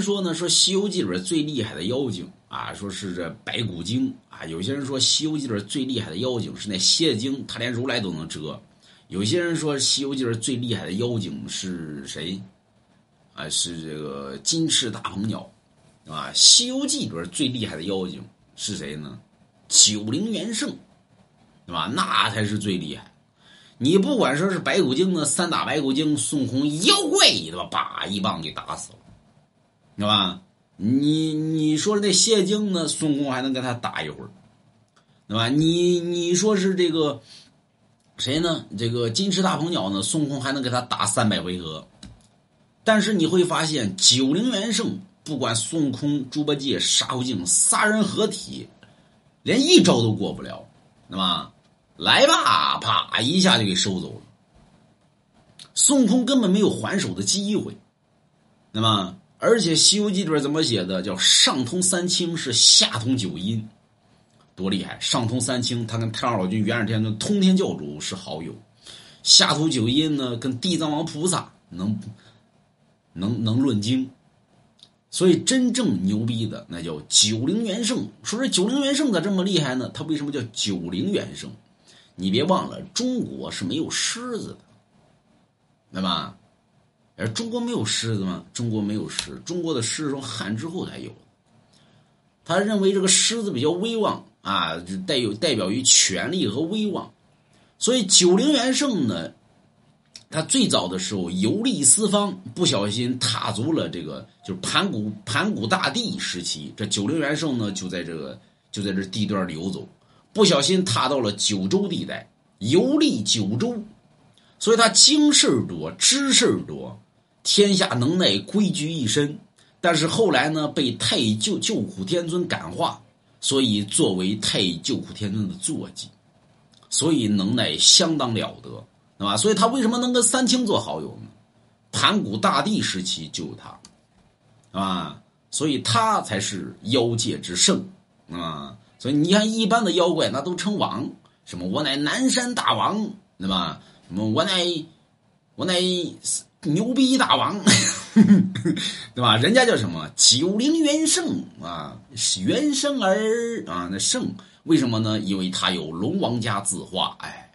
说呢，说《西游记》里边最厉害的妖精啊，说是这白骨精啊。有些人说《西游记》里边最厉害的妖精是那蝎精，他连如来都能蛰。有些人说《西游记》里最厉害的妖精是谁？啊，是这个金翅大鹏鸟，啊，《西游记》里边最厉害的妖精是谁呢？九灵元圣，对吧？那才是最厉害。你不管说是白骨精呢，三打白骨精，孙悟空妖怪，对吧？叭一棒给打死了，对吧？你你说那谢精呢？孙悟空还能跟他打一会儿，对吧？你你说是这个谁呢？这个金翅大鹏鸟呢？孙悟空还能给他打三百回合。但是你会发现，九灵元圣不管孙悟空、猪八戒、沙悟净仨人合体，连一招都过不了，对吧？来吧，啪一下就给收走了。孙悟空根本没有还手的机会，那么，而且《西游记》里边怎么写的？叫上通三清，是下通九阴，多厉害！上通三清，他跟太上老君、元始天尊、通天教主是好友；下通九阴呢，跟地藏王菩萨能能能论经。所以，真正牛逼的那叫九灵元圣。说这九灵元圣咋这么厉害呢？他为什么叫九灵元圣？你别忘了，中国是没有狮子的，对吧？而中国没有狮子吗？中国没有狮，中国的狮是从汉之后才有。他认为这个狮子比较威望啊，就带有代表于权力和威望。所以九灵元圣呢，他最早的时候游历四方，不小心踏足了这个就是盘古盘古大帝时期。这九灵元圣呢，就在这个就在这地段游走。不小心踏到了九州地带，游历九州，所以他经事多，知事多，天下能耐归居一身。但是后来呢，被太乙救救苦天尊感化，所以作为太乙救苦天尊的坐骑，所以能耐相当了得，对吧？所以他为什么能跟三清做好友呢？盘古大帝时期就有他，啊，所以他才是妖界之圣，啊。所以你看，一般的妖怪那都称王，什么我乃南山大王，对吧？什么我乃我乃牛逼大王，对吧？人家叫什么九灵元圣啊，元圣儿啊，那圣为什么呢？因为他有龙王家字画，哎。